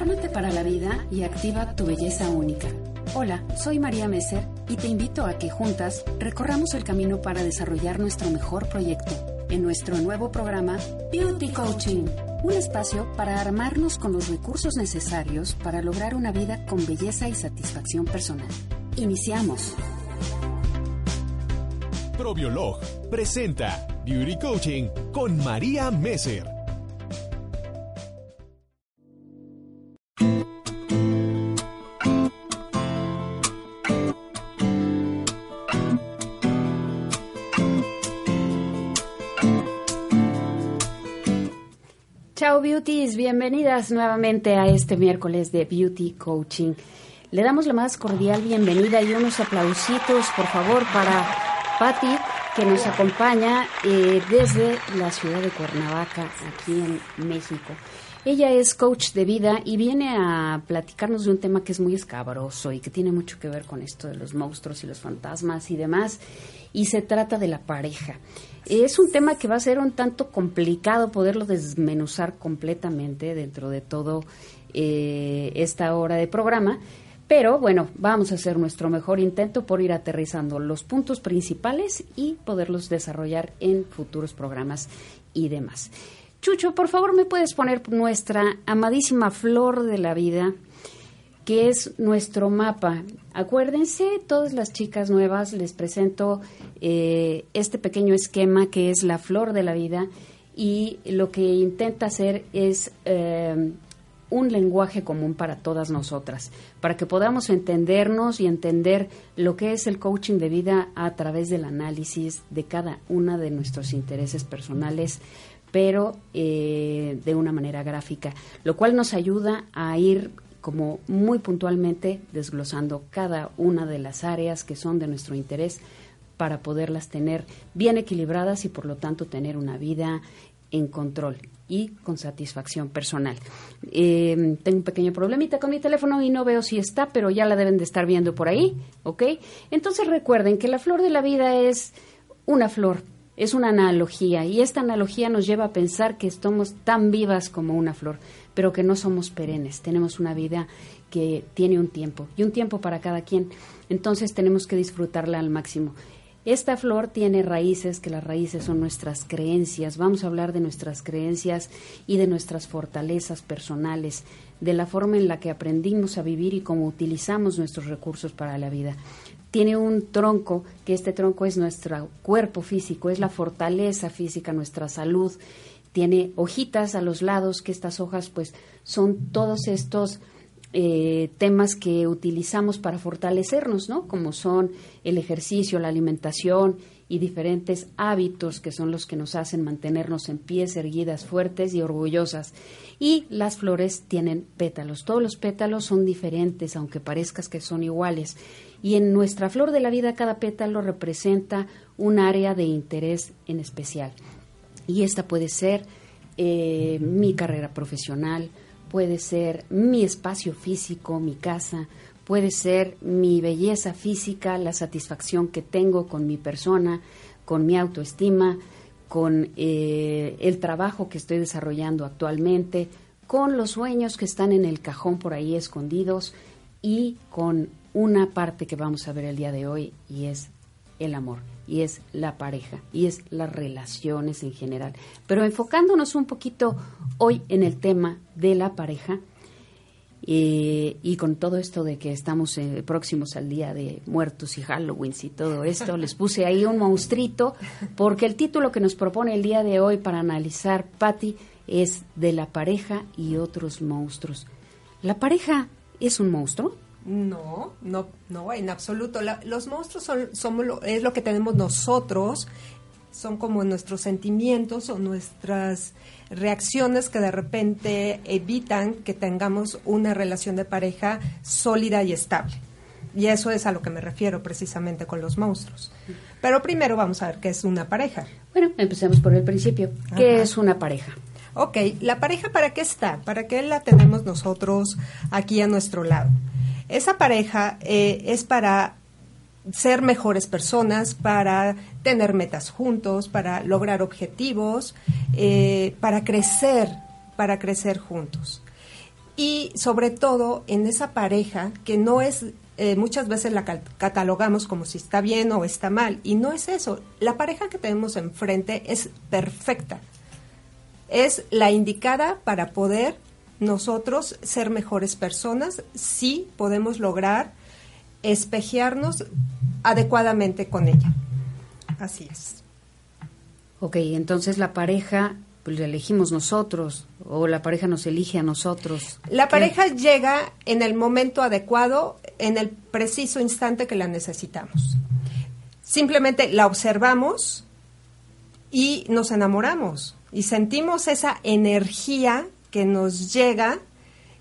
Ármate para la vida y activa tu belleza única. Hola, soy María Messer y te invito a que juntas recorramos el camino para desarrollar nuestro mejor proyecto en nuestro nuevo programa Beauty Coaching, un espacio para armarnos con los recursos necesarios para lograr una vida con belleza y satisfacción personal. Iniciamos. Probiolog presenta Beauty Coaching con María Messer. Ciao Beauties, bienvenidas nuevamente a este miércoles de Beauty Coaching. Le damos la más cordial bienvenida y unos aplausitos, por favor, para Patti, que nos acompaña eh, desde la ciudad de Cuernavaca, aquí en México. Ella es coach de vida y viene a platicarnos de un tema que es muy escabroso y que tiene mucho que ver con esto de los monstruos y los fantasmas y demás. Y se trata de la pareja. Es un tema que va a ser un tanto complicado poderlo desmenuzar completamente dentro de todo eh, esta hora de programa. Pero bueno, vamos a hacer nuestro mejor intento por ir aterrizando los puntos principales y poderlos desarrollar en futuros programas y demás. Chucho, por favor, ¿me puedes poner nuestra amadísima flor de la vida, que es nuestro mapa? Acuérdense, todas las chicas nuevas, les presento eh, este pequeño esquema que es la flor de la vida y lo que intenta hacer es eh, un lenguaje común para todas nosotras, para que podamos entendernos y entender lo que es el coaching de vida a través del análisis de cada una de nuestros intereses personales, pero eh, de una manera gráfica, lo cual nos ayuda a ir como muy puntualmente desglosando cada una de las áreas que son de nuestro interés para poderlas tener bien equilibradas y por lo tanto tener una vida en control y con satisfacción personal. Eh, tengo un pequeño problemita con mi teléfono y no veo si está, pero ya la deben de estar viendo por ahí, ¿ok? Entonces recuerden que la flor de la vida es una flor, es una analogía y esta analogía nos lleva a pensar que estamos tan vivas como una flor, pero que no somos perennes, tenemos una vida que tiene un tiempo y un tiempo para cada quien, entonces tenemos que disfrutarla al máximo. Esta flor tiene raíces, que las raíces son nuestras creencias. Vamos a hablar de nuestras creencias y de nuestras fortalezas personales, de la forma en la que aprendimos a vivir y cómo utilizamos nuestros recursos para la vida tiene un tronco, que este tronco es nuestro cuerpo físico, es la fortaleza física, nuestra salud. Tiene hojitas a los lados, que estas hojas pues son todos estos eh, temas que utilizamos para fortalecernos, ¿no? Como son el ejercicio, la alimentación y diferentes hábitos que son los que nos hacen mantenernos en pies erguidas, fuertes y orgullosas. Y las flores tienen pétalos. Todos los pétalos son diferentes, aunque parezcas que son iguales y en nuestra flor de la vida cada pétalo representa un área de interés en especial. Y esta puede ser eh, mi carrera profesional, puede ser mi espacio físico, mi casa, puede ser mi belleza física, la satisfacción que tengo con mi persona, con mi autoestima, con eh, el trabajo que estoy desarrollando actualmente, con los sueños que están en el cajón por ahí escondidos y con una parte que vamos a ver el día de hoy y es el amor y es la pareja y es las relaciones en general. Pero enfocándonos un poquito hoy en el tema de la pareja eh, y con todo esto de que estamos eh, próximos al día de muertos y Halloween y todo esto, les puse ahí un monstruito porque el título que nos propone el día de hoy para analizar Patty es de la pareja y otros monstruos. ¿La pareja es un monstruo? No, no, no, en absoluto. los monstruos son, somos lo, es lo que tenemos nosotros son como nuestros sentimientos o nuestras reacciones que de repente evitan que tengamos una relación de pareja sólida y estable. Y eso es a lo que me refiero precisamente con los monstruos. Pero primero vamos a ver qué es una pareja. Bueno, empecemos por el principio. ¿Qué es una pareja? Ok, ¿la pareja para qué está? ¿Para qué la tenemos nosotros aquí a nuestro lado? Esa pareja eh, es para ser mejores personas, para tener metas juntos, para lograr objetivos, eh, para crecer, para crecer juntos. Y sobre todo en esa pareja que no es, eh, muchas veces la catalogamos como si está bien o está mal, y no es eso. La pareja que tenemos enfrente es perfecta. Es la indicada para poder nosotros ser mejores personas si podemos lograr espejearnos adecuadamente con ella. Así es. Ok, entonces la pareja pues, la elegimos nosotros o la pareja nos elige a nosotros. La pareja llega en el momento adecuado, en el preciso instante que la necesitamos. Simplemente la observamos y nos enamoramos y sentimos esa energía que nos llega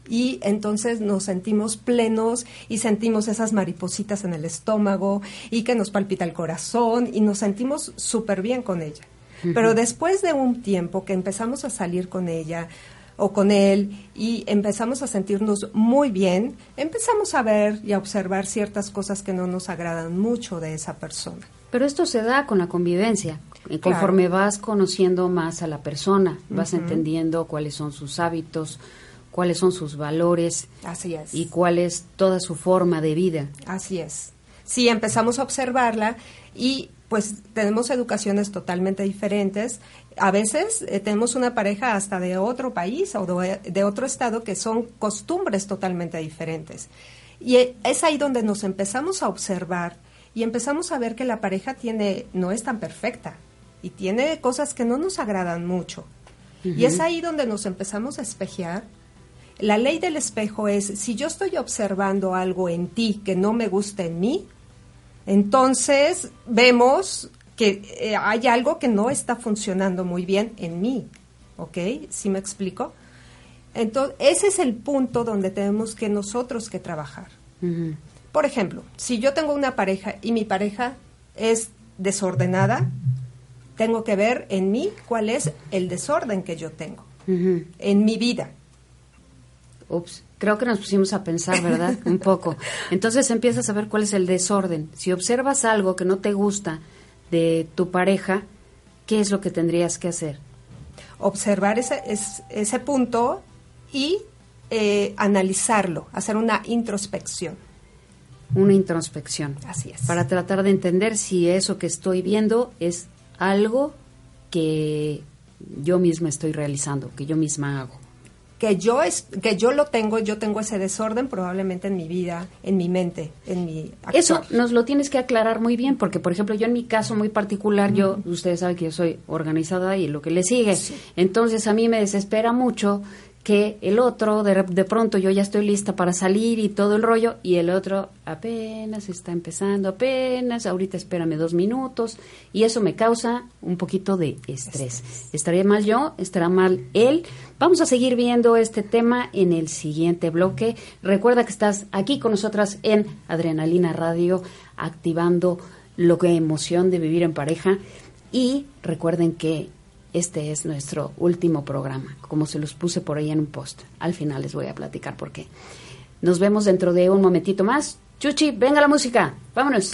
y entonces nos sentimos plenos y sentimos esas maripositas en el estómago y que nos palpita el corazón y nos sentimos súper bien con ella. Pero después de un tiempo que empezamos a salir con ella o con él y empezamos a sentirnos muy bien, empezamos a ver y a observar ciertas cosas que no nos agradan mucho de esa persona. Pero esto se da con la convivencia. Conforme vas conociendo más a la persona, vas entendiendo cuáles son sus hábitos, cuáles son sus valores Así es. y cuál es toda su forma de vida. Así es. Sí, empezamos a observarla y pues tenemos educaciones totalmente diferentes. A veces eh, tenemos una pareja hasta de otro país o de, de, otro estado que son costumbres totalmente diferentes. Y e, es ahí donde nos empezamos a observar y empezamos a ver que la pareja tiene no es tan perfecta y tiene cosas que no nos agradan mucho. Uh -huh. Y es ahí donde nos empezamos a espejear la ley del espejo es, si yo estoy observando algo en ti que no me gusta en mí, entonces vemos que eh, hay algo que no está funcionando muy bien en mí. ¿Ok? ¿Sí me explico? Entonces, ese es el punto donde tenemos que nosotros que trabajar. Uh -huh. Por ejemplo, si yo tengo una pareja y mi pareja es desordenada, tengo que ver en mí cuál es el desorden que yo tengo uh -huh. en mi vida. Ups, creo que nos pusimos a pensar, ¿verdad? Un poco. Entonces empiezas a ver cuál es el desorden. Si observas algo que no te gusta de tu pareja, ¿qué es lo que tendrías que hacer? Observar ese, ese, ese punto y eh, analizarlo, hacer una introspección. Una introspección. Así es. Para tratar de entender si eso que estoy viendo es algo que yo misma estoy realizando, que yo misma hago que yo es que yo lo tengo, yo tengo ese desorden probablemente en mi vida, en mi mente, en mi actuar. Eso nos lo tienes que aclarar muy bien porque por ejemplo, yo en mi caso muy particular, uh -huh. yo ustedes saben que yo soy organizada y lo que le sigue. Sí. Entonces a mí me desespera mucho que el otro, de, de, pronto yo ya estoy lista para salir y todo el rollo, y el otro apenas está empezando, apenas, ahorita espérame dos minutos, y eso me causa un poquito de estrés. estrés. ¿Estaría mal yo? ¿Estará mal él? Vamos a seguir viendo este tema en el siguiente bloque. Recuerda que estás aquí con nosotras en Adrenalina Radio, activando lo que emoción de vivir en pareja. Y recuerden que este es nuestro último programa, como se los puse por ahí en un post. Al final les voy a platicar por qué. Nos vemos dentro de un momentito más. Chuchi, venga la música. Vámonos.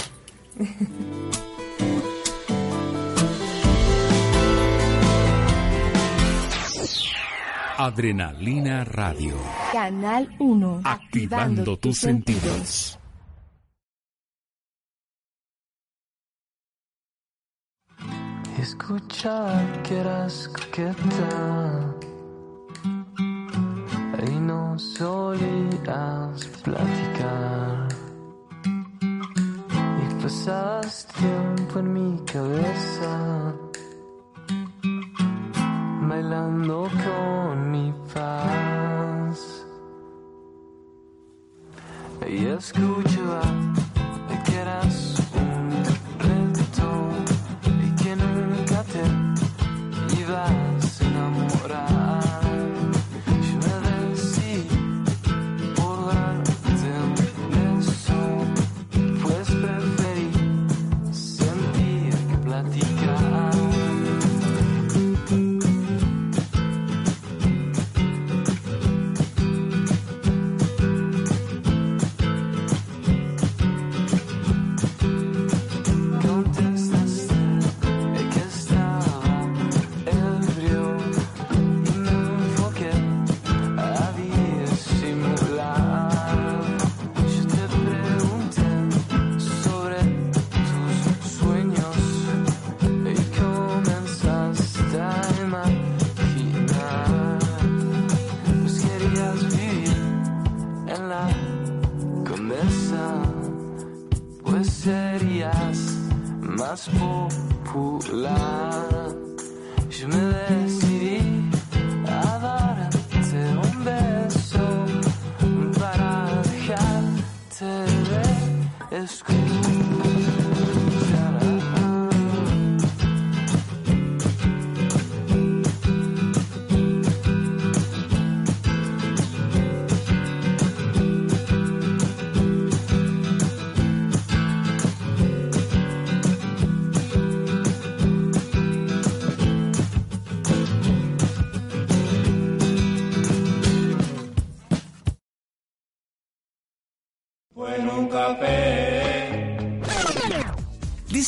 Adrenalina Radio. Canal 1. Activando, Activando tus sentidos. sentidos. Escuchar que eras coqueta y no solías platicar. Y pasas tiempo en mi cabeza, bailando con mi paz. Y escuchar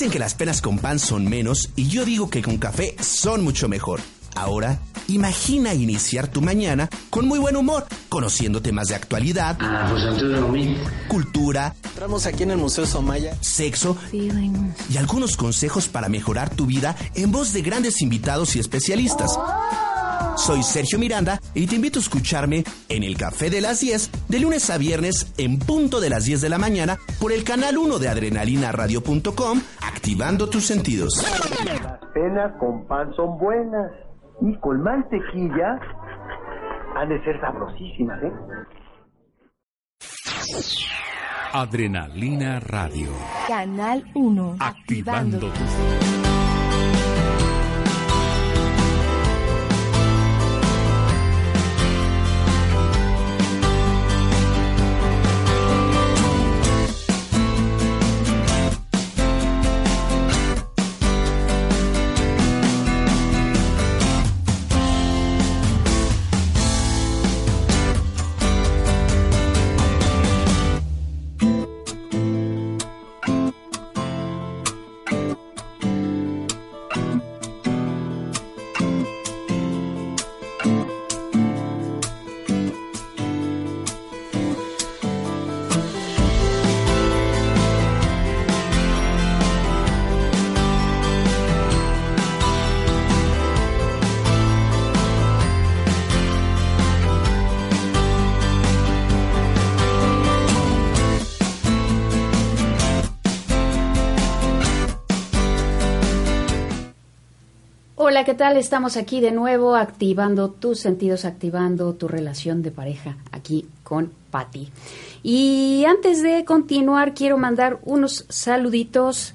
Dicen que las penas con pan son menos y yo digo que con café son mucho mejor. Ahora, imagina iniciar tu mañana con muy buen humor, conociendo temas de actualidad, cultura, Entramos aquí en el Museo Somaya. sexo y algunos consejos para mejorar tu vida en voz de grandes invitados y especialistas. Soy Sergio Miranda y te invito a escucharme en el Café de las 10 de lunes a viernes en punto de las 10 de la mañana por el canal 1 de adrenalinaradio.com, activando tus sentidos. Las penas con pan son buenas y con mantequilla han de ser sabrosísimas, ¿eh? Adrenalina Radio. Canal 1. Activando tus Hola, ¿qué tal? Estamos aquí de nuevo activando tus sentidos, activando tu relación de pareja aquí con Patti. Y antes de continuar, quiero mandar unos saluditos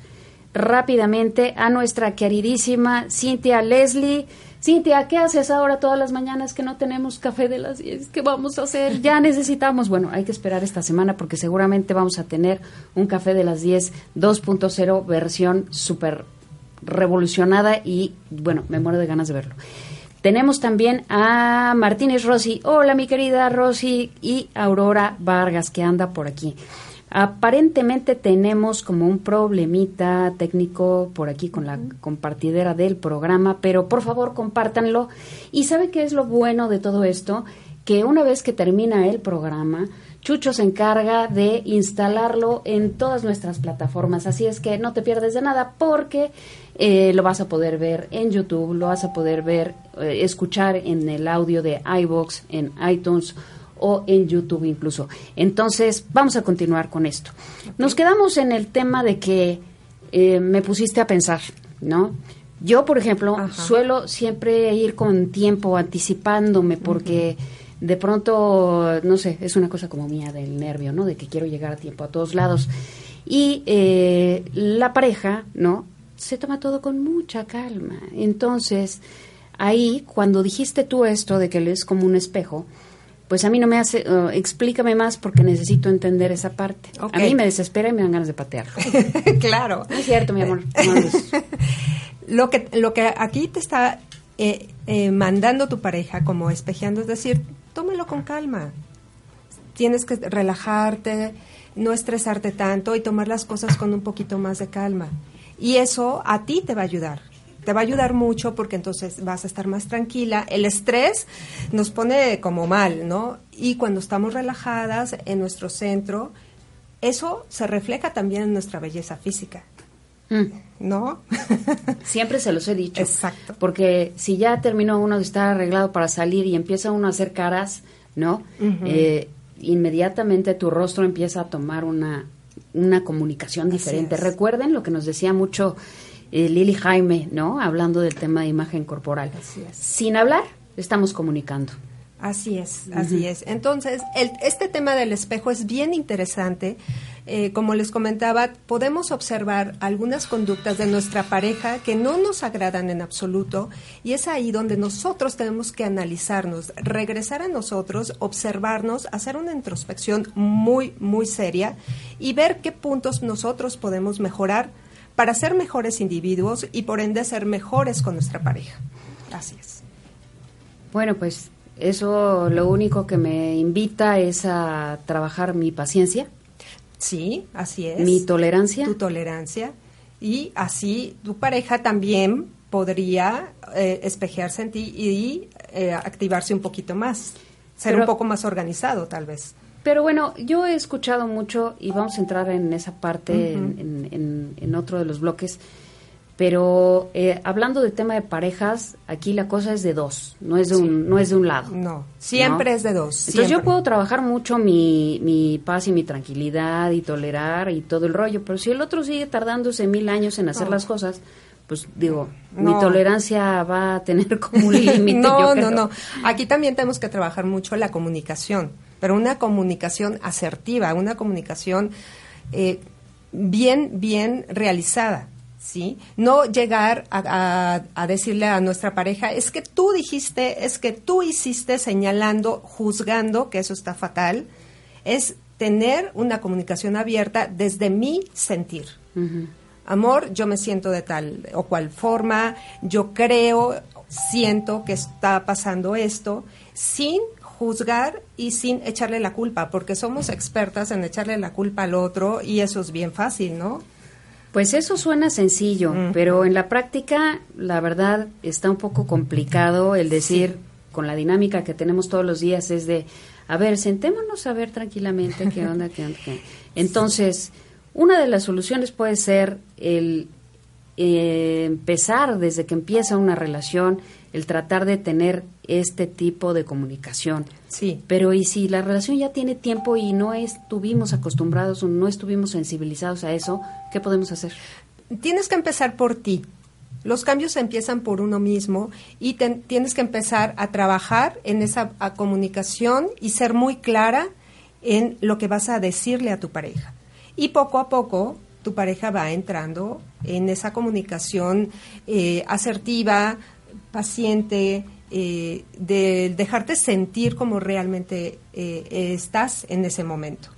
rápidamente a nuestra queridísima Cintia Leslie. Cintia, ¿qué haces ahora todas las mañanas que no tenemos café de las 10? ¿Qué vamos a hacer? Ya necesitamos, bueno, hay que esperar esta semana porque seguramente vamos a tener un café de las 10 2.0 versión súper revolucionada y bueno, me muero de ganas de verlo. Tenemos también a Martínez Rossi. Hola, mi querida Rosy. Y Aurora Vargas, que anda por aquí. Aparentemente tenemos como un problemita técnico por aquí con la compartidera del programa, pero por favor compártanlo. ¿Y sabe qué es lo bueno de todo esto? Que una vez que termina el programa, Chucho se encarga de instalarlo en todas nuestras plataformas, así es que no te pierdes de nada porque eh, lo vas a poder ver en YouTube, lo vas a poder ver, eh, escuchar en el audio de iBox, en iTunes o en YouTube incluso. Entonces, vamos a continuar con esto. Nos quedamos en el tema de que eh, me pusiste a pensar, ¿no? Yo, por ejemplo, suelo siempre ir con tiempo, anticipándome, porque de pronto, no sé, es una cosa como mía del nervio, ¿no? De que quiero llegar a tiempo a todos lados. Y eh, la pareja, ¿no? Se toma todo con mucha calma. Entonces, ahí, cuando dijiste tú esto de que él es como un espejo, pues a mí no me hace, uh, explícame más porque necesito entender esa parte. A mí me desespera y me dan ganas de patearlo. claro. No es cierto, mi amor. No, Lo que, lo que aquí te está eh, eh, mandando tu pareja como espejeando es decir, tómalo con calma. Tienes que relajarte, no estresarte tanto y tomar las cosas con un poquito más de calma. Y eso a ti te va a ayudar. Te va a ayudar mucho porque entonces vas a estar más tranquila. El estrés nos pone como mal, ¿no? Y cuando estamos relajadas en nuestro centro, eso se refleja también en nuestra belleza física. ¿No? Siempre se los he dicho. Exacto. Porque si ya terminó uno de estar arreglado para salir y empieza uno a hacer caras, ¿no? Eh, inmediatamente tu rostro empieza a tomar una una comunicación diferente. Recuerden lo que nos decía mucho eh, Lili Jaime, ¿no? Hablando del tema de imagen corporal. Sin hablar, estamos comunicando. Así es, así es. Entonces, el, este tema del espejo es bien interesante. Eh, como les comentaba, podemos observar algunas conductas de nuestra pareja que no nos agradan en absoluto y es ahí donde nosotros tenemos que analizarnos, regresar a nosotros, observarnos, hacer una introspección muy, muy seria y ver qué puntos nosotros podemos mejorar para ser mejores individuos y por ende ser mejores con nuestra pareja. Así es. Bueno, pues eso lo único que me invita es a trabajar mi paciencia. Sí, así es. Mi tolerancia. Tu tolerancia. Y así tu pareja también podría eh, espejearse en ti y eh, activarse un poquito más. Ser un poco más organizado, tal vez. Pero bueno, yo he escuchado mucho, y vamos a entrar en esa parte en, en, otro de los bloques, pero eh, hablando de tema de parejas, aquí la cosa es de dos, no es de un, no es de un lado. No, siempre es de dos. Entonces yo puedo trabajar mucho mi, mi paz y mi tranquilidad y tolerar y todo el rollo, pero si el otro sigue tardándose mil años en hacer las cosas, pues digo, mi tolerancia va a tener como un límite. no, no, no. Aquí también tenemos que trabajar mucho la comunicación, pero una comunicación asertiva, una comunicación eh, bien, bien realizada. ¿Sí? No llegar a, decirle a nuestra pareja, es que tú dijiste, es que tú hiciste señalando, juzgando, que eso está fatal, es tener una comunicación abierta desde mi sentir. Amor, yo me siento de tal o cual forma, yo creo, siento que está pasando esto, sin juzgar y sin echarle la culpa, porque somos expertas en echarle la culpa al otro y eso es bien fácil, ¿no? Pues eso suena sencillo, pero en la práctica, la verdad, está un poco complicado el decir, con la dinámica que tenemos todos los días, es de, a ver, sentémonos a ver tranquilamente qué onda, qué onda. Qué. Entonces, una de las soluciones puede ser el eh, empezar desde que empieza una relación, el tratar de tener este tipo de comunicación. Sí. Pero ¿y si la relación ya tiene tiempo y no estuvimos acostumbrados o no estuvimos sensibilizados a eso, qué podemos hacer? Tienes que empezar por ti. Los cambios empiezan por uno mismo y tienes que empezar a trabajar en esa comunicación y ser muy clara en lo que vas a decirle a tu pareja. Y poco a poco tu pareja va entrando en esa comunicación eh, asertiva, paciente, eh, de dejarte sentir como realmente eh, estás en ese momento.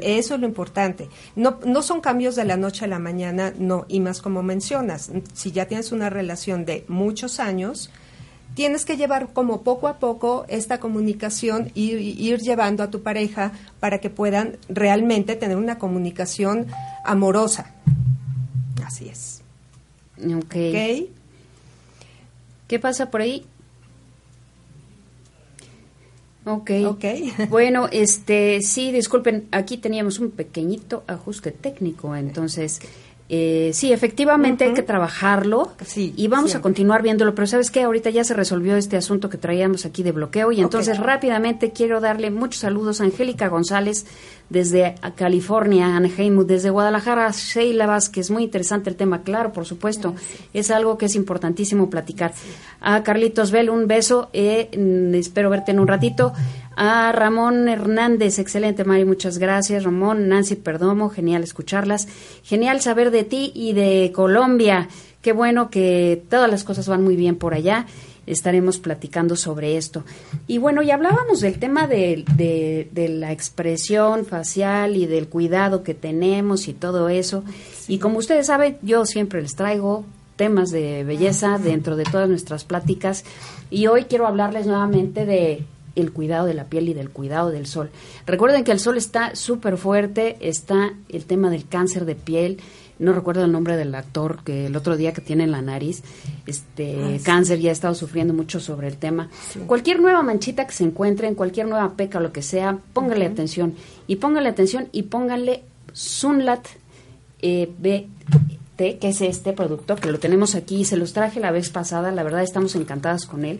Eso es lo importante. No, no son cambios de la noche a la mañana, no, y más como mencionas, si ya tienes una relación de muchos años, tienes que llevar como poco a poco esta comunicación y ir llevando a tu pareja para que puedan realmente tener una comunicación amorosa. Así es. Ok. ¿Qué pasa por ahí? Ok. okay. bueno, este, sí, disculpen, aquí teníamos un pequeñito ajuste técnico, entonces, eh, sí, efectivamente hay que trabajarlo y vamos a continuar viéndolo, pero sabes que ahorita ya se resolvió este asunto que traíamos aquí de bloqueo y entonces rápidamente quiero darle muchos saludos a Angélica González desde California, Anaheim, desde Guadalajara, Sheila Vázquez, muy interesante el tema, claro, por supuesto, es algo que es importantísimo platicar. A Carlitos Bell, un beso, eh, mm, espero verte en un ratito. A Ramón Hernández, excelente, Mari, muchas gracias. Ramón, Nancy Perdomo, genial escucharlas. Genial saber de ti y de Colombia. Qué bueno que todas las cosas van muy bien por allá estaremos platicando sobre esto. Y bueno, y hablábamos del tema de, de, la expresión facial y del cuidado que tenemos y todo eso. Y como ustedes saben, yo siempre les traigo temas de belleza dentro de todas nuestras pláticas y hoy quiero hablarles nuevamente de el cuidado de la piel y del cuidado del sol. Recuerden que el sol está súper fuerte, está el tema del cáncer de piel, no recuerdo el nombre del actor que el otro día que tiene en la nariz este ah, cáncer y ha estado sufriendo mucho sobre el tema. Cualquier nueva manchita que se encuentre, en cualquier nueva peca o lo que sea, póngale atención y póngale atención y póngale Sunlat eh, que es este producto que lo tenemos aquí, se los traje la vez pasada, la verdad estamos encantadas con él,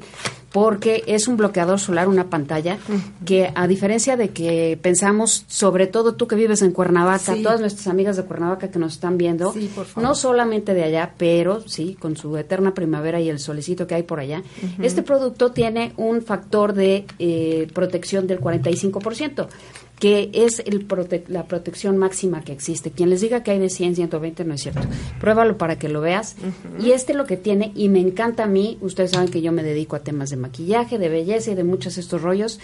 porque es un bloqueador solar, una pantalla, que a diferencia de que pensamos, sobre todo tú que vives en Cuernavaca, todas nuestras amigas de Cuernavaca que nos están viendo, no solamente de allá, pero sí, con su eterna primavera y el solecito que hay por allá, este producto tiene un factor de eh, protección del 45% que es el la protección máxima que existe. Quien les diga que hay de 100, 120 no es cierto. Pruébalo para que lo veas. Y este lo que tiene, y me encanta a mí, ustedes saben que yo me dedico a temas de maquillaje, de belleza y de muchos estos rollos,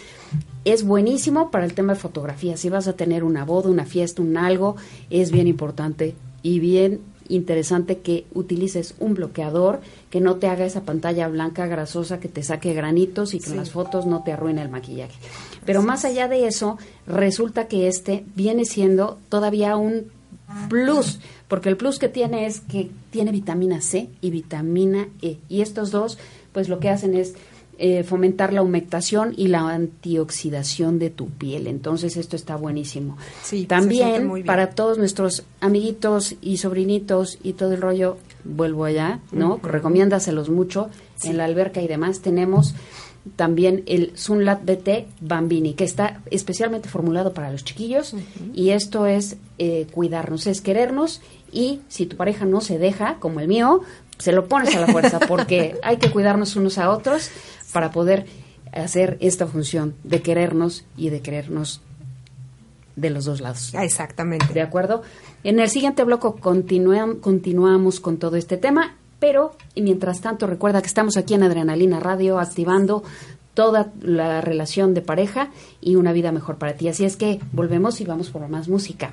es buenísimo para el tema de fotografía. Si vas a tener una boda, una fiesta, un algo, es bien importante y bien interesante que utilices un bloqueador que no te haga esa pantalla blanca grasosa, que te saque granitos y que las fotos no te arruine el maquillaje. Pero más allá de eso, resulta que este viene siendo todavía un plus, porque el plus que tiene es que tiene vitamina C y vitamina E. Y estos dos, pues lo que hacen es eh, fomentar la humectación y la antioxidación de tu piel. Entonces esto está buenísimo. También para todos nuestros amiguitos y sobrinitos y todo el rollo, vuelvo allá, ¿no? Recomiéndaselos mucho en la alberca y demás. Tenemos también el Sunlat BT Bambini, que está especialmente formulado para los chiquillos y esto es eh, cuidarnos, es querernos y si tu pareja no se deja, como el mío, se lo pones a la fuerza porque hay que cuidarnos unos a otros para poder hacer esta función de querernos y de querernos de los dos lados. Exactamente. ¿De acuerdo? En el siguiente bloque continuamos con todo este tema pero, y mientras tanto, recuerda que estamos aquí en Adrenalina Radio activando toda la relación de pareja y una vida mejor para ti. Así es que volvemos y vamos por más música.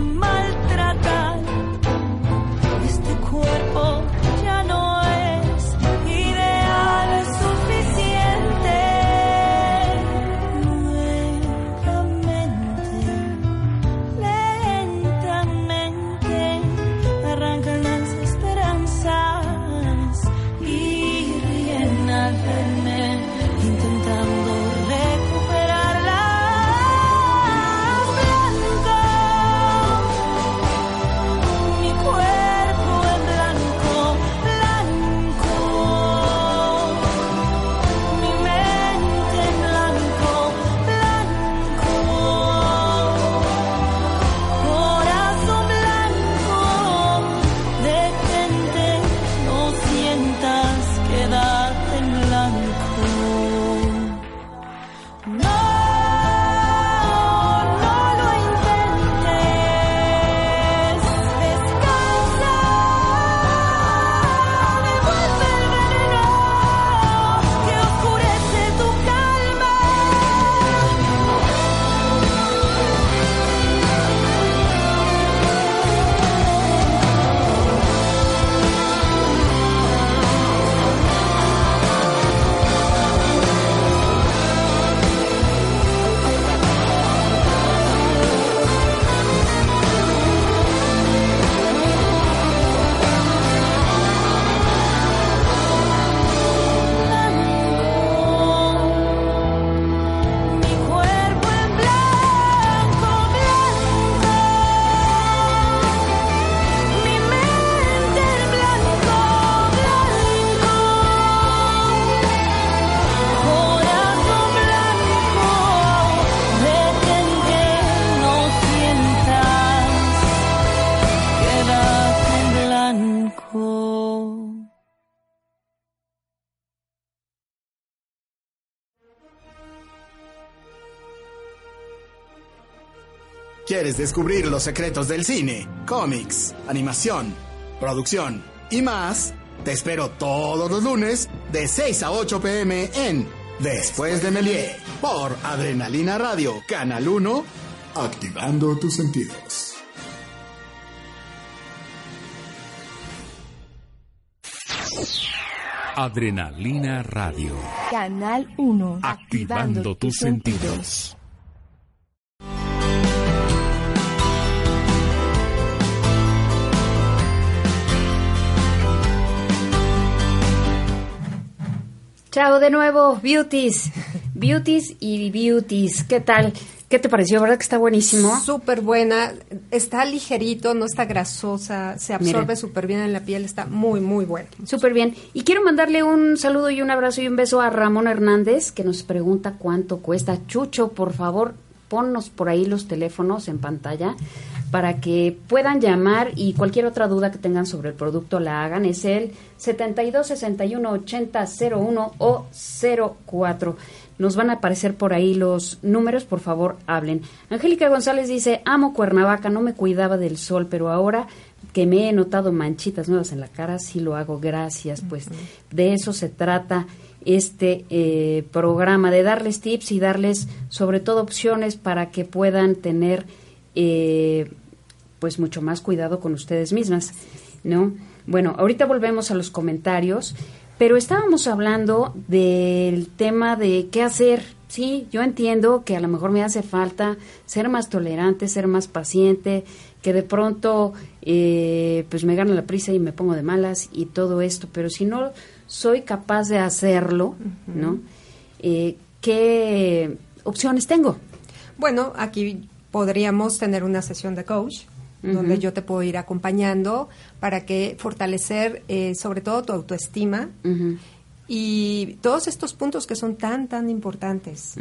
mal ¿Quieres descubrir los secretos del cine, cómics, animación, producción y más? Te espero todos los lunes de 6 a 8 pm en Después de Melié por Adrenalina Radio, Canal 1, activando tus sentidos. Adrenalina Radio. Canal 1. Activando, tus sentidos. Chao de nuevo, beauties. Beauties y beauties. ¿Qué tal? ¿Qué te pareció? ¿Verdad que está buenísimo? Súper buena. Está ligerito, no está grasosa, se absorbe súper bien en la piel, está muy, muy bueno. Súper bien. Y quiero mandarle un saludo y un abrazo y un beso a Ramón Hernández, que nos pregunta cuánto cuesta. Chucho, por favor, ponnos por ahí los teléfonos en pantalla para que puedan llamar y cualquier otra duda que tengan sobre el producto la hagan. Es el 72 61 80 01 o 04. Nos van a aparecer por ahí los números, por favor, hablen. Angélica González dice, amo Cuernavaca, no me cuidaba del sol, pero ahora que me he notado manchitas nuevas en la cara, sí lo hago, gracias. Pues de eso se trata este eh, programa, de darles tips y darles sobre todo opciones para que puedan tener eh, pues mucho más cuidado con ustedes mismas, ¿no? Bueno, ahorita volvemos a los comentarios, pero estábamos hablando del tema de qué hacer. Sí, yo entiendo que a lo mejor me hace falta ser más tolerante, ser más paciente, que de pronto eh, pues me gana la prisa y me pongo de malas y todo esto, pero si no soy capaz de hacerlo, ¿no? Eh, ¿Qué opciones tengo? Bueno, aquí podríamos tener una sesión de coach donde yo te puedo ir acompañando para que fortalecer eh, sobre todo tu autoestima. Y todos estos puntos que son tan, tan importantes,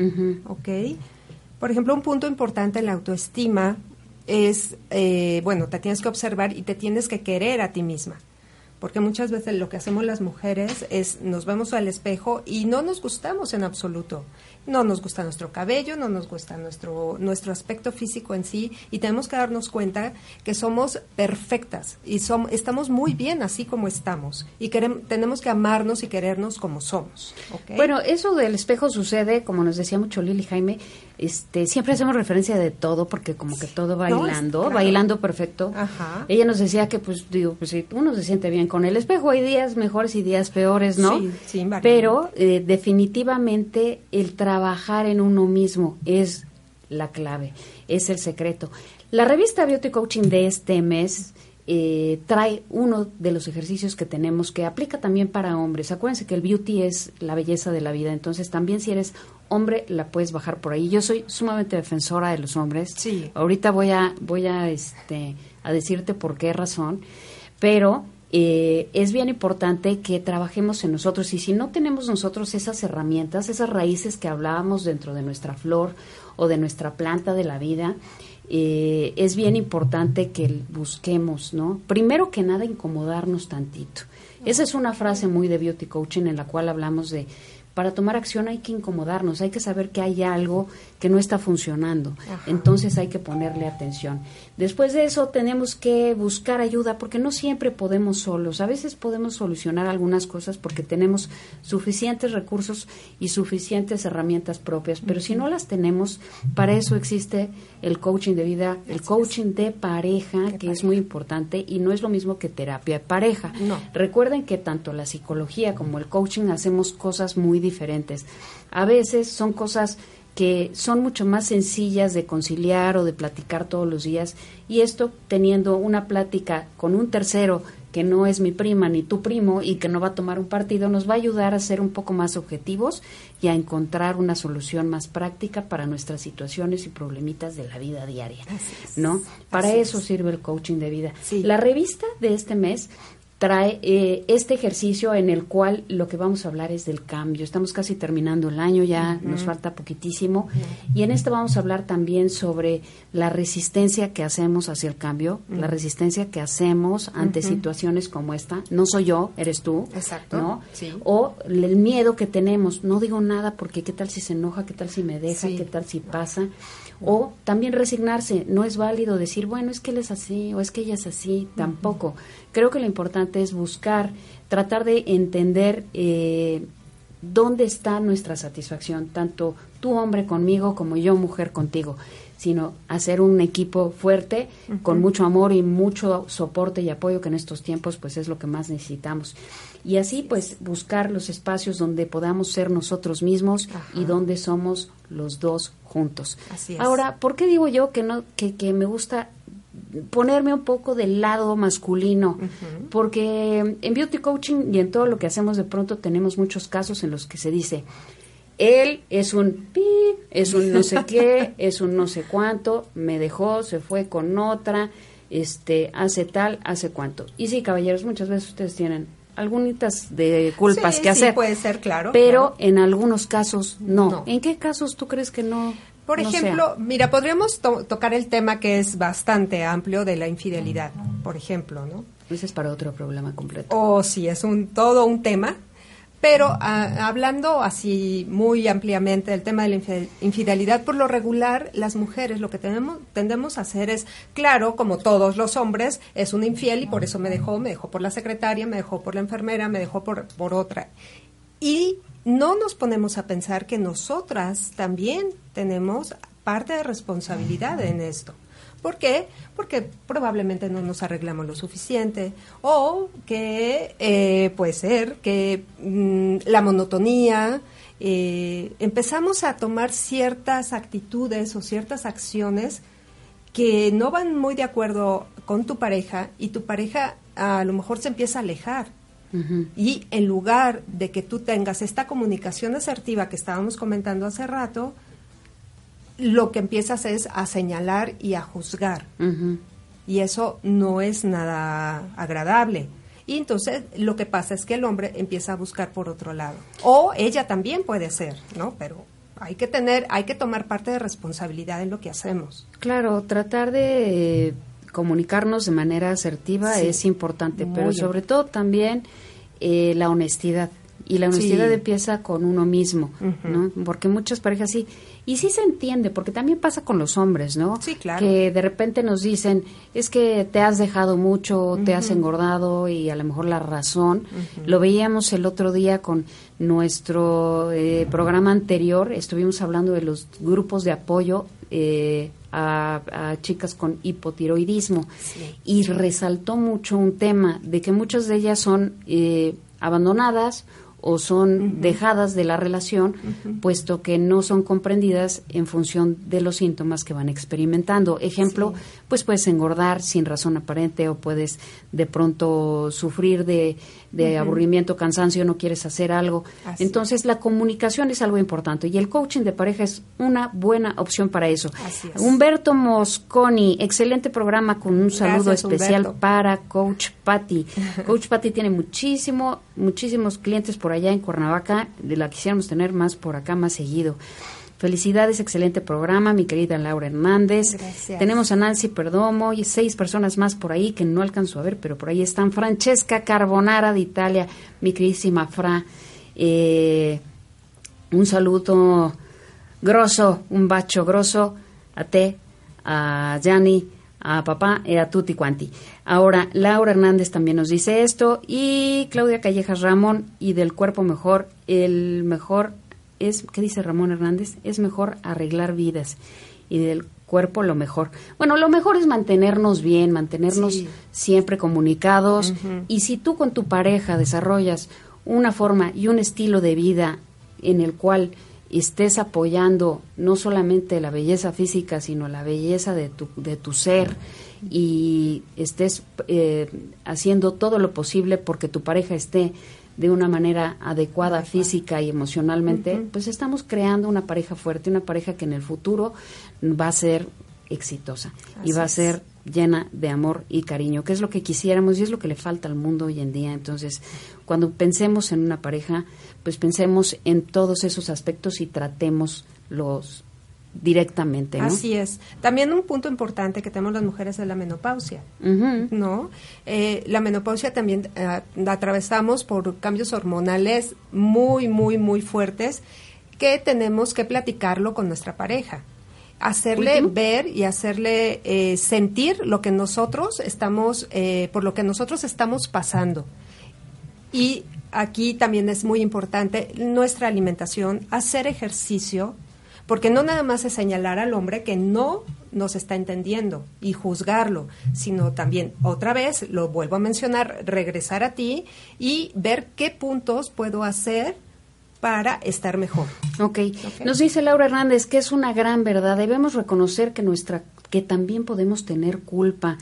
¿ok? Por ejemplo, un punto importante en la autoestima es, eh, bueno, te tienes que observar y te tienes que querer a ti misma. Porque muchas veces lo que hacemos las mujeres es nos vemos al espejo y no nos gustamos en absoluto no nos gusta nuestro cabello, no nos gusta nuestro, nuestro aspecto físico en sí y tenemos que darnos cuenta que somos perfectas y somos, estamos muy bien así como estamos y queremos, tenemos que amarnos y querernos como somos. Bueno, eso del espejo sucede, como nos decía mucho Lili Jaime, este, siempre hacemos referencia de todo porque como que todo bailando, bailando perfecto. Ella nos decía que pues digo, pues si uno se siente bien con el espejo, hay días mejores y días peores, ¿no? Sí, sí, Pero eh, definitivamente el trabajar en uno mismo es la clave, es el secreto. La revista Beauty Coaching de este mes eh, trae uno de los ejercicios que tenemos que aplica también para hombres. Acuérdense que el beauty es la belleza de la vida, entonces también si eres hombre la puedes bajar por ahí. Yo soy sumamente defensora de los hombres. Sí. Ahorita voy a voy a este a decirte por qué razón, pero eh, es bien importante que trabajemos en nosotros y si no tenemos nosotros esas herramientas, esas raíces que hablábamos dentro de nuestra flor o de nuestra planta de la vida, eh, es bien importante que busquemos, ¿no? Primero que nada, incomodarnos tantito. Esa es una frase muy de beauty coaching en la cual hablamos de para tomar acción hay que incomodarnos, hay que saber que hay algo que no está funcionando. Entonces hay que ponerle atención. Después de eso tenemos que buscar ayuda porque no siempre podemos solos. A veces podemos solucionar algunas cosas porque tenemos suficientes recursos y suficientes herramientas propias, pero si no las tenemos, para eso existe el coaching de vida, el coaching de pareja, que es muy importante y no es lo mismo que terapia de pareja. Recuerden que tanto la psicología como el coaching hacemos cosas muy diferentes. A veces son cosas que son mucho más sencillas de conciliar o de platicar todos los días y esto teniendo una plática con un tercero que no es mi prima ni tu primo y que no va a tomar un partido nos va a ayudar a ser un poco más objetivos y a encontrar una solución más práctica para nuestras situaciones y problemitas de la vida diaria, ¿no? Para eso sirve el coaching de vida. La revista de este mes trae eh, este ejercicio en el cual lo que vamos a hablar es del cambio. Estamos casi terminando el año, ya nos falta poquitísimo. Y en este vamos a hablar también sobre la resistencia que hacemos hacia el cambio, la resistencia que hacemos ante situaciones como esta. No soy yo, eres tú. Exacto. ¿no? O el miedo que tenemos. No digo nada porque qué tal si se enoja, qué tal si me deja, qué tal si pasa. O también resignarse, no es válido decir, bueno, es que él es así o es que ella es así, tampoco. Creo que lo importante es buscar, tratar de entender eh, dónde está nuestra satisfacción, tanto tú hombre conmigo como yo mujer contigo, sino hacer un equipo fuerte, con mucho amor y mucho soporte y apoyo, que en estos tiempos pues es lo que más necesitamos. Y así pues buscar los espacios donde podamos ser nosotros mismos y donde somos los dos juntos. Así es. Ahora, ¿por qué digo yo que no que, que me gusta ponerme un poco del lado masculino? Porque en beauty coaching y en todo lo que hacemos de pronto tenemos muchos casos en los que se dice él es un pi, es un no sé qué, es un no sé cuánto, me dejó, se fue con otra, este, hace tal, hace cuánto. Y sí, caballeros, muchas veces ustedes tienen algunas de culpas Sí, que sí, hacer. puede ser, claro, Pero claro. en algunos casos no. No. ¿En qué casos tú crees que no? Por no sea? ejemplo, mira, podríamos to- tocar el tema que es bastante amplio de la infidelidad, por ejemplo, ¿no? Ese es para otro problema completo. O sí, es un todo un tema. Pero ah, hablando así muy ampliamente del tema de la infi- infidelidad, por lo regular, las mujeres lo que tenemos, tendemos a hacer es, claro, como todos los hombres, es un infiel y por eso me dejó, me dejó por la secretaria, me dejó por la enfermera, me dejó por, por otra. Y no nos ponemos a pensar que nosotras también tenemos parte de responsabilidad en esto. ¿Por qué? Porque probablemente no nos arreglamos lo suficiente o que eh, puede ser que mm, la monotonía, eh, empezamos a tomar ciertas actitudes o ciertas acciones que no van muy de acuerdo con tu pareja y tu pareja a lo mejor se empieza a alejar. Y en lugar de que tú tengas esta comunicación asertiva que estábamos comentando hace rato, lo que empiezas es a señalar y a juzgar. Y eso no es nada agradable. Y entonces lo que pasa es que el hombre empieza a buscar por otro lado. O ella también puede ser, ¿no? Pero hay que tener, hay que tomar parte de responsabilidad en lo que hacemos. Claro, tratar de comunicarnos de manera asertiva Sí, es importante, pero sobre todo también eh, la honestidad. Y la Sí. honestidad empieza con uno mismo. ¿no? Porque muchas parejas sí. Y sí se entiende, porque también pasa con los hombres, ¿no? Sí, claro. Que de repente nos dicen, es que te has dejado mucho, te has engordado y a lo mejor la razón. Lo veíamos el otro día con nuestro eh, programa anterior, estuvimos hablando de los grupos de apoyo eh, a, a chicas con hipotiroidismo y resaltó mucho un tema de que muchas de ellas son eh, abandonadas o son dejadas de la relación, puesto que no son comprendidas en función de los síntomas que van experimentando. Ejemplo, pues puedes engordar sin razón aparente o puedes de pronto sufrir de, aburrimiento, cansancio, no quieres hacer algo. Así Entonces, la comunicación es algo importante y el coaching de pareja es una buena opción para eso. Así es. Humberto Mosconi, excelente programa con un saludo Gracias, especial Humberto. para Coach Patty. Coach Patty tiene muchísimo, muchísimos clientes por allá en Cuernavaca, de la quisiéramos tener más por acá, más seguido. Felicidades, excelente programa, mi querida Laura Hernández. Gracias. Tenemos a Nancy Perdomo y seis personas más por ahí que no alcanzo a ver, pero por ahí están. Francesca Carbonara de Italia, mi queridísima Fra. Eh, un saludo grosso, un bacio grosso a te, a Gianni, a papá y a tutti quanti. Ahora, Laura Hernández también nos dice esto y Claudia Callejas Ramón y del cuerpo mejor, el mejor es, ¿qué dice Ramón Hernández? Es mejor arreglar vidas y del cuerpo lo mejor. Bueno, lo mejor es mantenernos bien, mantenernos Sí. siempre comunicados y si tú con tu pareja desarrollas una forma y un estilo de vida en el cual estés apoyando no solamente la belleza física, sino la belleza de tu, de tu ser y estés eh, haciendo todo lo posible porque tu pareja esté de una manera adecuada física y emocionalmente, pues estamos creando una pareja fuerte, una pareja que en el futuro va a ser exitosa y va a ser llena de amor y cariño, que es lo que quisiéramos y es lo que le falta al mundo hoy en día. Entonces, cuando pensemos en una pareja, pues pensemos en todos esos aspectos y tratemos los directamente. ¿no? Así es. También un punto importante que tenemos las mujeres es la menopausia, ¿no? Eh, la menopausia también eh, la atravesamos por cambios hormonales muy, muy, muy fuertes que tenemos que platicarlo con nuestra pareja hacerle ver y hacerle eh, sentir lo que nosotros estamos, por lo que nosotros estamos pasando. Y aquí también es muy importante nuestra alimentación, hacer ejercicio, porque no nada más es señalar al hombre que no nos está entendiendo y juzgarlo, sino también, otra vez, lo vuelvo a mencionar, regresar a ti y ver qué puntos puedo hacer para estar mejor. ok. Nos dice Laura Hernández que es una gran verdad. Debemos reconocer que nuestra que también podemos tener culpa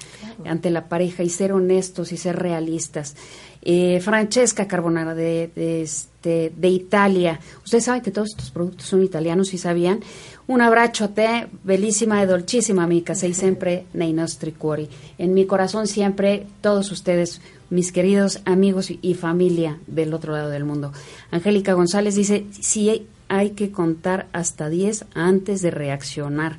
ante la pareja y ser honestos y ser realistas. Eh, Francesca Carbonara de, de, este, de Italia. Ustedes saben que todos estos productos son italianos, si sabían. Un abrazo a te, bellísima y dolcísima amiga, sei sempre nei nostri cuori. En mi corazón siempre, todos ustedes, mis queridos amigos y familia del otro lado del mundo. Angélica González dice, si hay que contar hasta 10 antes de reaccionar.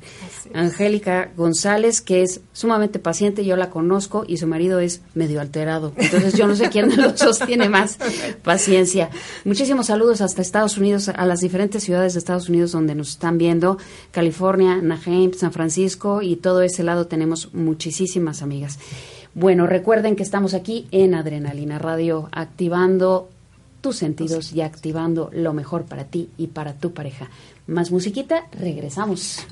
Angélica González, que es sumamente paciente, yo la conozco y su marido es medio alterado. Entonces yo no sé quién de los dos tiene más paciencia. Muchísimos saludos hasta Estados Unidos, a las diferentes ciudades de Estados Unidos donde nos están viendo, California, Anaheim, San Francisco y todo ese lado tenemos muchísimas amigas. Bueno, recuerden que estamos aquí en Adrenalina Radio, activando tus sentidos y activando lo mejor para ti y para tu pareja. Más musiquita, regresamos.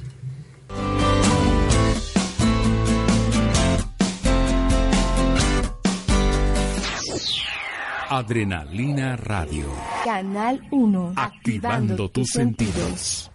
Adrenalina Radio. Canal 1. Activando, tus sentidos.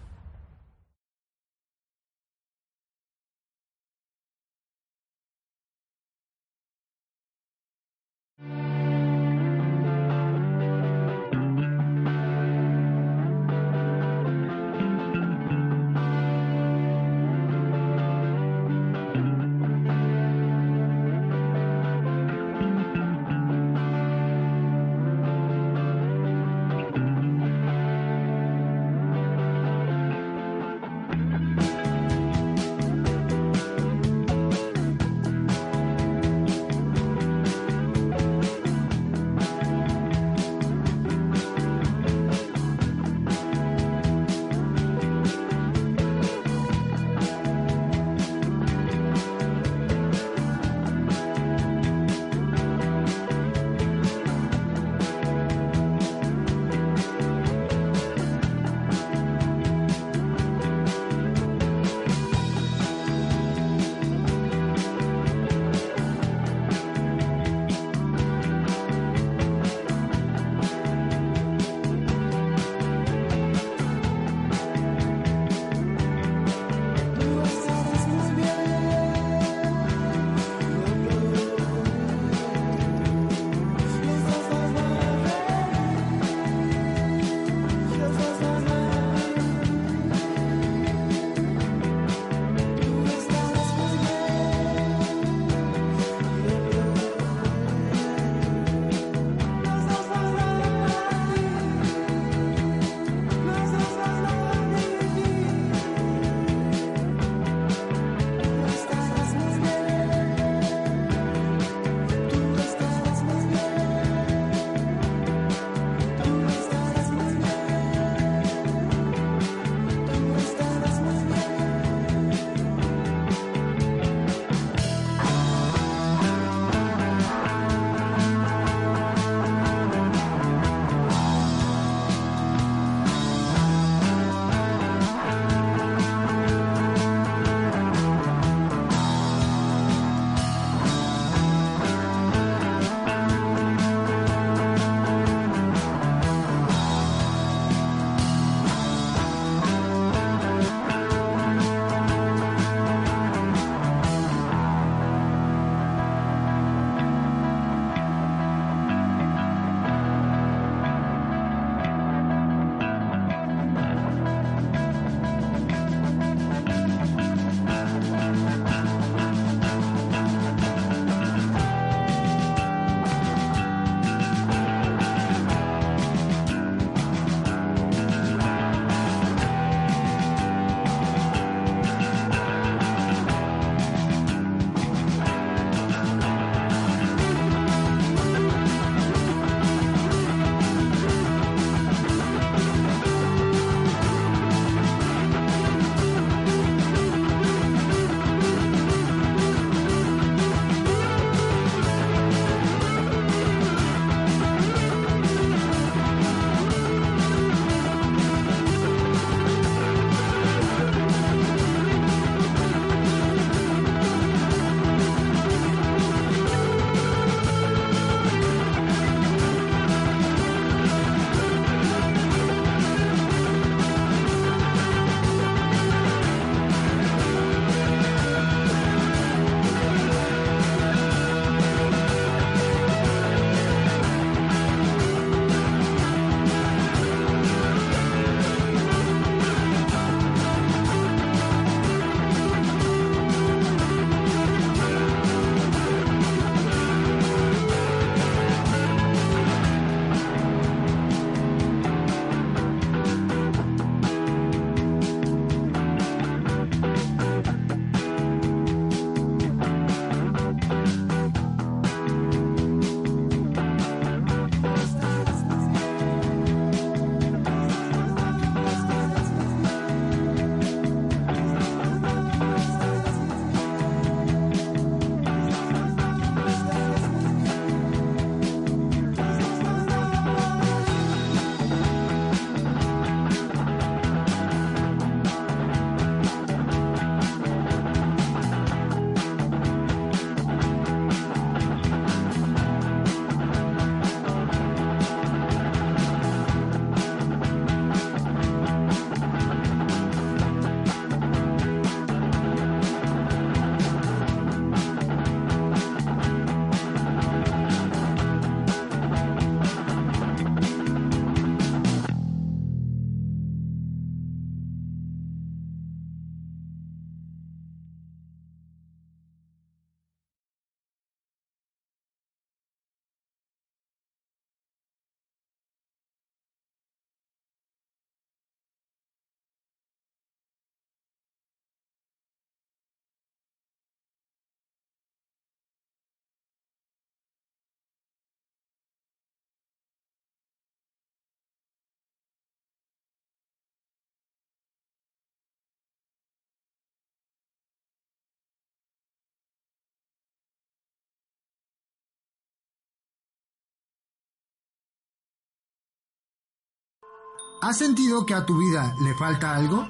¿Has sentido que a tu vida le falta algo?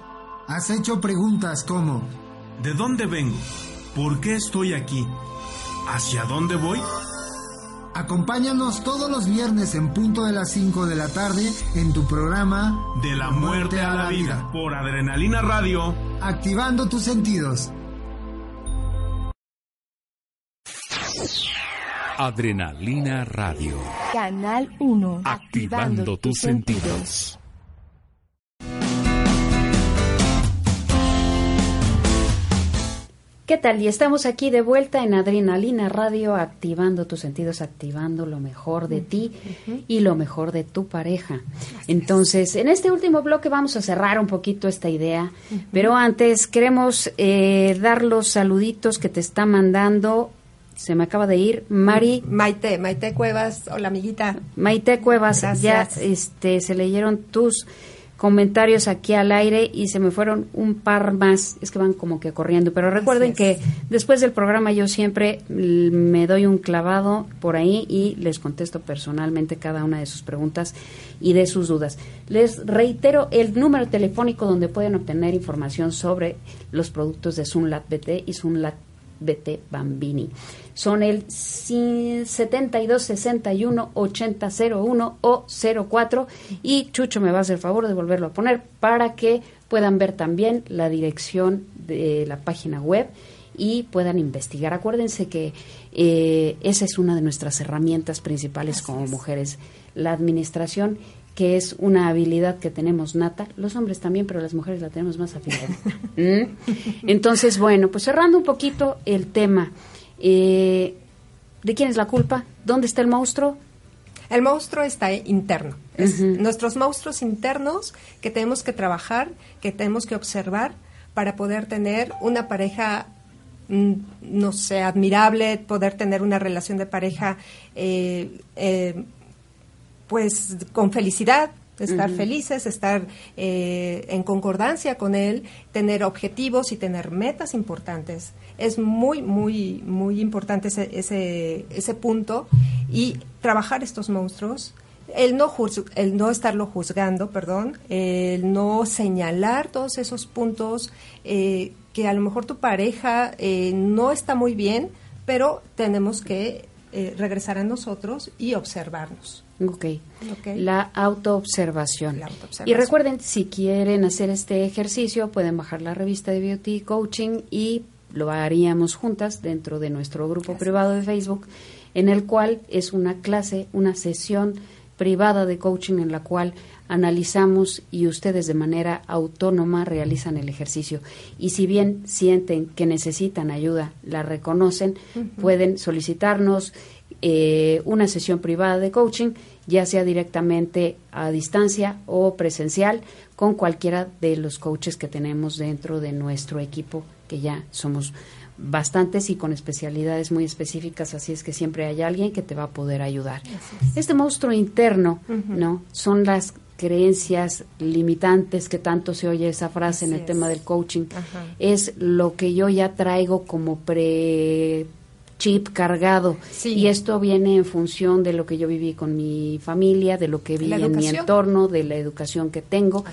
¿Has hecho preguntas como ¿De dónde vengo? ¿Por qué estoy aquí? ¿Hacia dónde voy? Acompáñanos todos los viernes en punto de las 5 de la tarde en tu programa De la muerte, a la vida por Adrenalina Radio. Activando tus sentidos. Adrenalina Radio. Canal 1. Activando tus sentidos. ¿Qué tal? Y estamos aquí de vuelta en Adrenalina Radio, activando tus sentidos, activando lo mejor de ti y lo mejor de tu pareja. Entonces, en este último bloque vamos a cerrar un poquito esta idea, pero antes queremos eh, dar los saluditos que te está mandando. Se me acaba de ir Mari. Maite, Maite Cuevas, hola amiguita. Maite Cuevas, Gracias. ya este, se leyeron tus comentarios aquí al aire y se me fueron un par más, es que van como que corriendo, pero recuerden que después del programa yo siempre me doy un clavado por ahí y les contesto personalmente cada una de sus preguntas y de sus dudas. Les reitero el número telefónico donde pueden obtener información sobre los productos de Sunlat BT y Sunlat BT Bambini. Son el 72 61 80 01 o 04 y Chucho me va a hacer favor de volverlo a poner para que puedan ver también la dirección de la página web y puedan investigar. Acuérdense que eh, esa es una de nuestras herramientas principales como mujeres, la administración que es una habilidad que tenemos nata, los hombres también, pero las mujeres la tenemos más afiladita. ¿Mm? Entonces, bueno, pues cerrando un poquito el tema, eh, ¿de quién es la culpa? ¿Dónde está el monstruo? El monstruo está interno. Es nuestros monstruos internos que tenemos que trabajar, que tenemos que observar para poder tener una pareja, mm, no sé, admirable, poder tener una relación de pareja, eh, eh, pues con felicidad, estar felices, estar eh, en concordancia con él, tener objetivos y tener metas importantes. Es muy, muy, muy importante ese, ese, ese punto y trabajar estos monstruos. El no, el no estarlo juzgando, perdón, el no señalar todos esos puntos eh, que a lo mejor tu pareja eh, no está muy bien, pero tenemos que eh, regresar a nosotros y observarnos. Ok. Ok. La autoobservación. Y recuerden, si quieren hacer este ejercicio, pueden bajar la revista de Beauty Coaching y lo haríamos juntas dentro de nuestro grupo privado de Facebook, en el cual es una clase, una sesión privada de coaching en la cual analizamos y ustedes de manera autónoma realizan el ejercicio. Y si bien sienten que necesitan ayuda, la reconocen, pueden solicitarnos eh, una sesión privada de coaching, ya sea directamente a distancia o presencial, con cualquiera de los coaches que tenemos dentro de nuestro equipo, que ya somos bastantes y con especialidades muy específicas, así es que siempre hay alguien que te va a poder ayudar. Este monstruo interno. ¿no? Son las creencias limitantes que tanto se oye esa frase en el tema del coaching. Ajá. Es lo que yo ya traigo como pre chip cargado. Y esto viene en función de lo que yo viví con mi familia, de lo que vi en mi entorno, de la educación que tengo.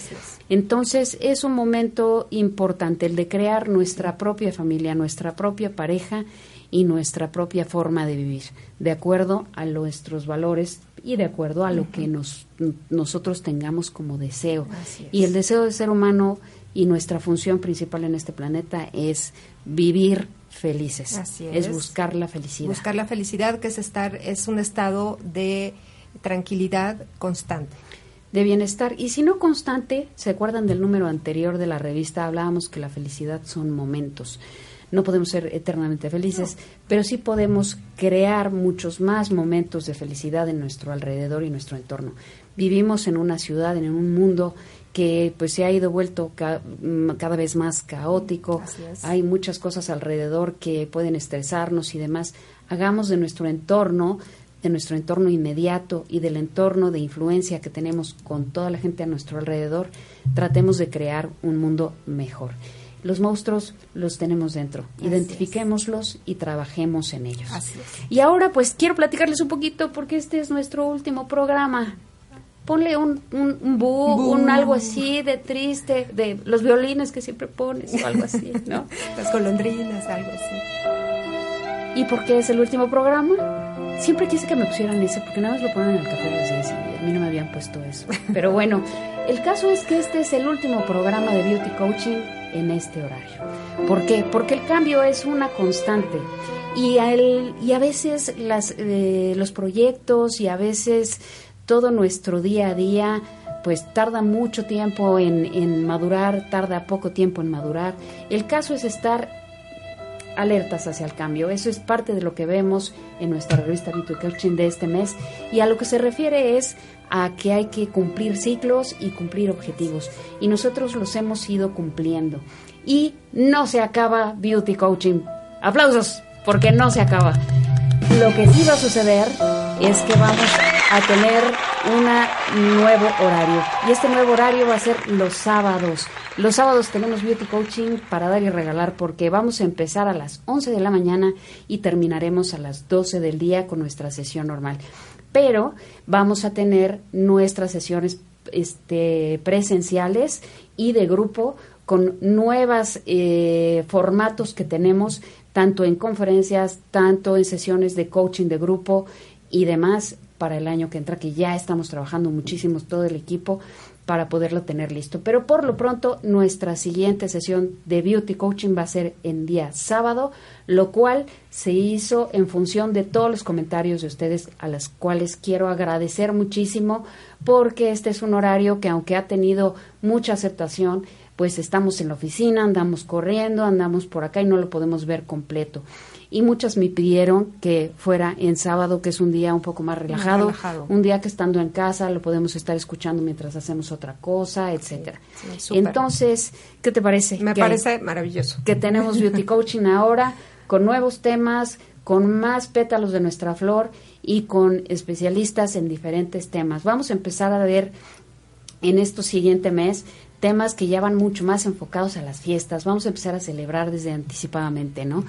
Entonces es un momento importante el de crear nuestra propia familia, nuestra propia pareja y nuestra propia forma de vivir, de acuerdo a nuestros valores y de acuerdo a lo que nos, nosotros tengamos como deseo. Y el deseo del ser humano y nuestra función principal en este planeta es vivir felices, Así es es. buscar la felicidad. Buscar la felicidad, que es estar, es un estado de tranquilidad constante. de bienestar. Y si no constante, ¿se acuerdan del número anterior de la revista? Hablábamos que la felicidad son momentos. No podemos ser eternamente felices, pero sí podemos crear muchos más momentos de felicidad en nuestro alrededor y nuestro entorno. Vivimos en una ciudad, en un mundo que pues se ha ido vuelto ca- mm, cada vez más caótico. Hay muchas cosas alrededor que pueden estresarnos y demás. Hagamos de nuestro entorno, de nuestro entorno inmediato y del entorno de influencia que tenemos con toda la gente a nuestro alrededor, tratemos de crear un mundo mejor. Los monstruos los tenemos dentro, Así identifiquémoslos y trabajemos en ellos. Así es. Y ahora pues quiero platicarles un poquito porque este es nuestro último programa. Ponle un, un, un bu, un algo así de triste, de los violines que siempre pones o algo así, ¿no? Las golondrinas, algo así. ¿Y por qué es el último programa? Siempre quise que me pusieran ese, porque nada más lo ponen en el café de los días y a mí no me habían puesto eso. Pero bueno, el caso es que este es el último programa de Beauty Coaching en este horario. ¿Por qué? Porque el cambio es una constante. Y a, y a veces las, eh, los proyectos y a veces todo nuestro día a día pues tarda mucho tiempo en, en, madurar, tarda poco tiempo en madurar. El caso es estar alertas hacia el cambio. Eso es parte de lo que vemos en nuestra revista Beauty Coaching de este mes. Y a lo que se refiere es a que hay que cumplir ciclos y cumplir objetivos. Y nosotros los hemos ido cumpliendo. Y no se acaba Beauty Coaching. Aplausos, porque no se acaba. Lo que sí va a suceder es que vamos a tener un nuevo horario. Y este nuevo horario va a ser los sábados. Los sábados tenemos Beauty Coaching para dar y regalar porque vamos a empezar a las 11 de la mañana y terminaremos a las 12 del día con nuestra sesión normal. Pero vamos a tener nuestras sesiones este, presenciales y de grupo con nuevos eh, formatos que tenemos tanto en conferencias, tanto en sesiones de coaching de grupo y demás para el año que entra, que ya estamos trabajando muchísimo todo el equipo para poderlo tener listo. Pero por lo pronto, nuestra siguiente sesión de Beauty Coaching va a ser en día sábado, lo cual se hizo en función de todos los comentarios de ustedes, a los cuales quiero agradecer muchísimo, porque este es un horario que aunque ha tenido mucha aceptación, pues estamos en la oficina, andamos corriendo, andamos por acá y no lo podemos ver completo y muchas me pidieron que fuera en sábado, que es un día un poco más relajado, un día que estando en casa lo podemos estar escuchando mientras hacemos otra cosa, etcétera. Entonces, ¿qué te parece? Me parece maravilloso. Que tenemos Beauty Coaching ahora con nuevos temas, con más pétalos de nuestra flor y con especialistas en diferentes temas. Vamos a empezar a ver en este siguiente mes temas que ya van mucho más enfocados a las fiestas. Vamos a empezar a celebrar desde anticipadamente, ¿no?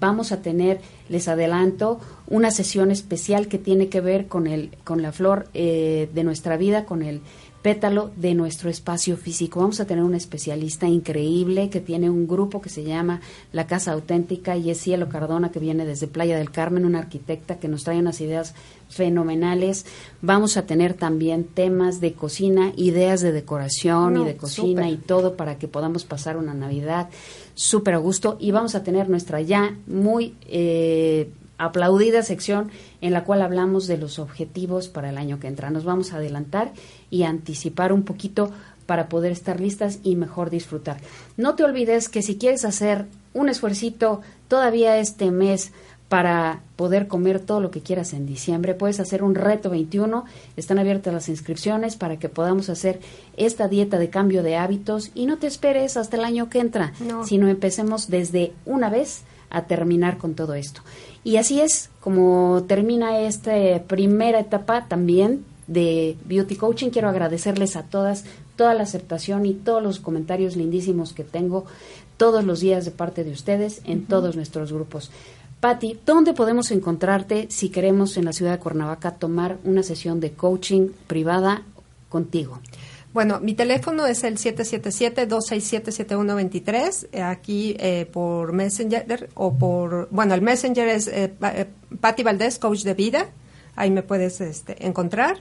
Vamos a tener, les adelanto, una sesión especial que tiene que ver con el, con la flor eh, de nuestra vida, con el pétalo de nuestro espacio físico. Vamos a tener un especialista increíble que tiene un grupo que se llama La Casa Auténtica y es Cielo Cardona que viene desde Playa del Carmen, una arquitecta que nos trae unas ideas fenomenales. Vamos a tener también temas de cocina, ideas de decoración y de cocina y todo para que podamos pasar una Navidad súper a gusto y vamos a tener nuestra ya muy eh, aplaudida sección en la cual hablamos de los objetivos para el año que entra. Nos vamos a adelantar y anticipar un poquito para poder estar listas y mejor disfrutar. No te olvides que si quieres hacer un esfuercito todavía este mes para poder comer todo lo que quieras en diciembre. Puedes hacer un reto 21, están abiertas las inscripciones para que podamos hacer esta dieta de cambio de hábitos y no te esperes hasta el año que entra, sino empecemos desde una vez a terminar con todo esto. Y así es como termina esta primera etapa también de Beauty Coaching. Quiero agradecerles a todas toda la aceptación y todos los comentarios lindísimos que tengo todos los días de parte de ustedes en todos nuestros grupos. Patti, ¿dónde podemos encontrarte si queremos en la ciudad de Cuernavaca tomar una sesión de coaching privada contigo? Bueno, mi teléfono es el 777-267-7123, eh, aquí eh, por Messenger o por, bueno, el Messenger es eh, eh Patti Valdés, coach de vida, ahí me puedes este, encontrar,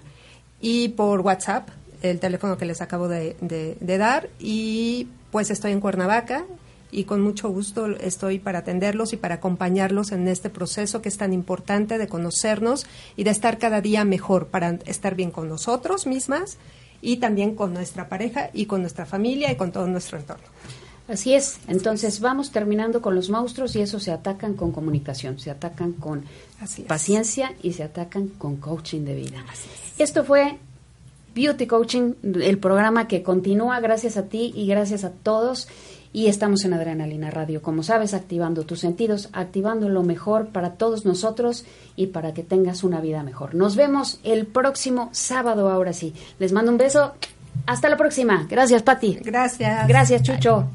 y por WhatsApp, el teléfono que les acabo de, de dar, y pues estoy en Cuernavaca, y con mucho gusto estoy para atenderlos y para acompañarlos en este proceso que es tan importante de conocernos y de estar cada día mejor, para estar bien con nosotros mismas y también con nuestra pareja y con nuestra familia y con todo nuestro entorno. Así es, entonces vamos terminando con los monstruos y eso se atacan con comunicación, se atacan con paciencia y se atacan con coaching de vida. Esto fue Beauty Coaching, el programa que continúa gracias a ti y gracias a todos. Y estamos en Adrenalina Radio, como sabes, activando tus sentidos, activando lo mejor para todos nosotros y para que tengas una vida mejor. Nos vemos el próximo sábado, ahora sí. Les mando un beso. Hasta la próxima. Gracias, Patti. Gracias. Gracias, Chucho.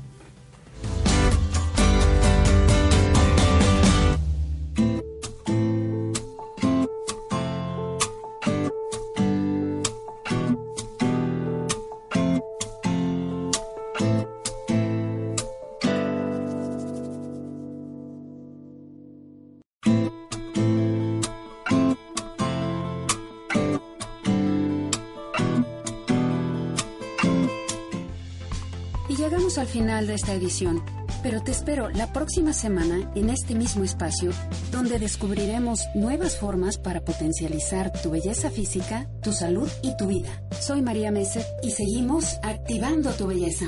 Final de esta edición, pero te espero la próxima semana en este mismo espacio, donde descubriremos nuevas formas para potencializar tu belleza física, tu salud y tu vida. Soy María Meser y seguimos activando tu belleza.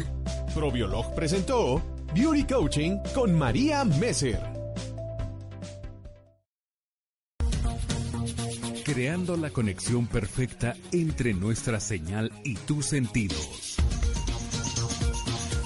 Probiolog presentó Beauty Coaching con María Messer. Creando la conexión perfecta entre nuestra señal y tus sentidos.